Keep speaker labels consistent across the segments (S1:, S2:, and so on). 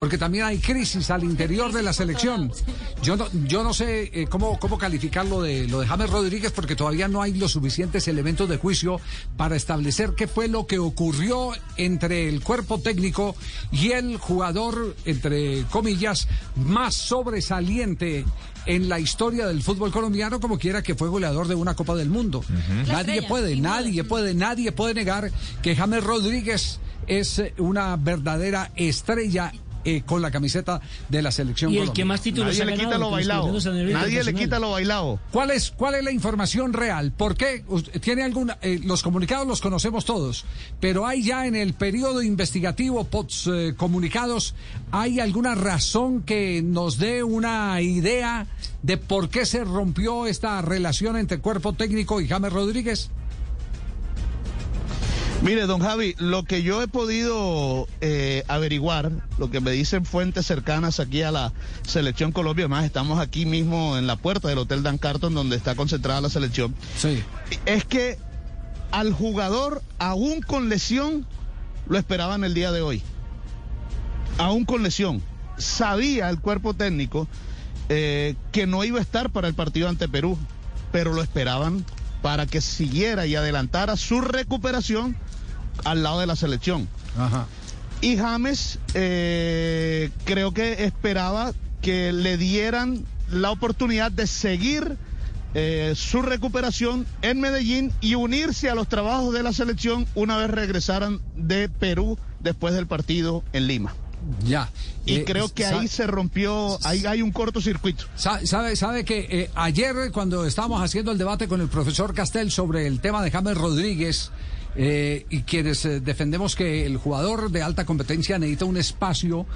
S1: Porque también hay crisis al interior de la selección. Yo no, yo no sé eh, cómo, cómo calificar lo de, lo de James Rodríguez porque todavía no hay los suficientes elementos de juicio para establecer qué fue lo que ocurrió entre el cuerpo técnico y el jugador, entre comillas, más sobresaliente en la historia del fútbol colombiano, como quiera que fue goleador de una Copa del Mundo. Nadie puede, nadie puede, nadie puede negar que James Rodríguez es una verdadera estrella eh, con la camiseta de la selección.
S2: Y el que más títulos
S3: Nadie le quita lo bailado. Nadie le quita lo bailado.
S1: ¿Cuál es, ¿Cuál es la información real? ¿Por qué? ¿Tiene alguna? Eh, los comunicados los conocemos todos, pero hay ya en el periodo investigativo, post eh, comunicados, ¿hay alguna razón que nos dé una idea de por qué se rompió esta relación entre cuerpo técnico y James Rodríguez?
S3: Mire, don Javi, lo que yo he podido eh, averiguar, lo que me dicen fuentes cercanas aquí a la selección Colombia, además estamos aquí mismo en la puerta del Hotel Dan Carton donde está concentrada la selección,
S1: sí.
S3: es que al jugador, aún con lesión, lo esperaban el día de hoy. Aún con lesión. Sabía el cuerpo técnico eh, que no iba a estar para el partido ante Perú, pero lo esperaban para que siguiera y adelantara su recuperación al lado de la selección.
S1: Ajá.
S3: Y James eh, creo que esperaba que le dieran la oportunidad de seguir eh, su recuperación en Medellín y unirse a los trabajos de la selección una vez regresaran de Perú después del partido en Lima.
S1: Ya.
S3: Y
S1: Eh,
S3: creo que ahí se rompió, ahí hay un cortocircuito.
S1: Sa- Sabe, sabe que eh, ayer cuando estábamos haciendo el debate con el profesor Castel sobre el tema de James Rodríguez eh, y quienes eh, defendemos que el jugador de alta competencia necesita un espacio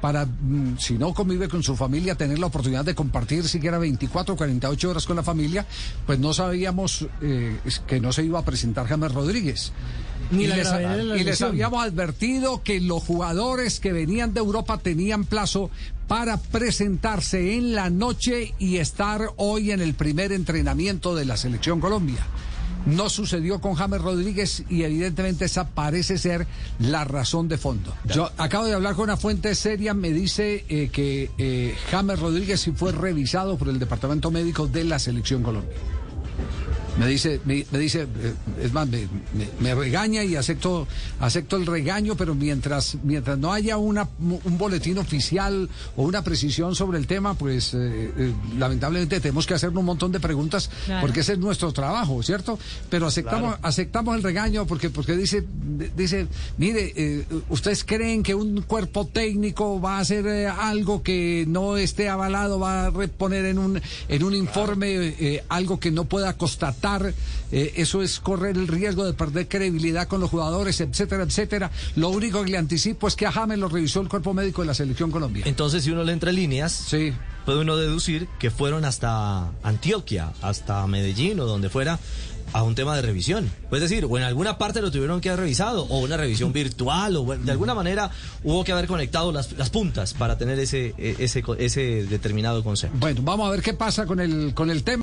S1: para, mm, si no convive con su familia, tener la oportunidad de compartir siquiera 24 o 48 horas con la familia, pues no sabíamos eh, que no se iba a presentar James Rodríguez.
S2: Ni
S1: y,
S2: la
S1: les,
S2: la
S1: y habíamos advertido que los jugadores que venían de Europa tenían plazo para presentarse en la noche y estar hoy en el primer entrenamiento de la selección Colombia. No sucedió con James Rodríguez y evidentemente esa parece ser la razón de fondo. Yo acabo de hablar con una fuente seria, me dice eh, que eh, James Rodríguez sí fue revisado por el departamento médico de la selección Colombia. Me dice, me, me dice, eh, es más, me, me- me regaña y acepto, acepto el regaño, pero mientras, mientras no haya una, un boletín oficial o una precisión sobre el tema, pues eh, eh, lamentablemente tenemos que hacernos un montón de preguntas
S2: Claro.
S1: porque ese es nuestro trabajo, ¿cierto? Pero aceptamos, aceptamos el regaño porque, porque dice, dice, mire, eh, ustedes creen que un cuerpo técnico va a hacer eh, algo que no esté avalado, va a reponer en un, en un informe eh, algo que no pueda constatar, eh, eso es correr el riesgo de perder credibilidad con los jugadores, etcétera, etcétera. Lo único que le anticipo es que a James lo revisó el cuerpo médico de la selección Colombia.
S4: Entonces, si uno le entre líneas,
S1: Sí.
S4: puede uno deducir que fueron hasta Antioquia, hasta Medellín o donde fuera, a un tema de revisión. Es decir, o en alguna parte lo tuvieron que haber revisado, o una revisión virtual, o de alguna manera hubo que haber conectado las, las puntas para tener ese, ese, ese determinado consejo.
S1: Bueno, vamos a ver qué pasa con el, con el tema.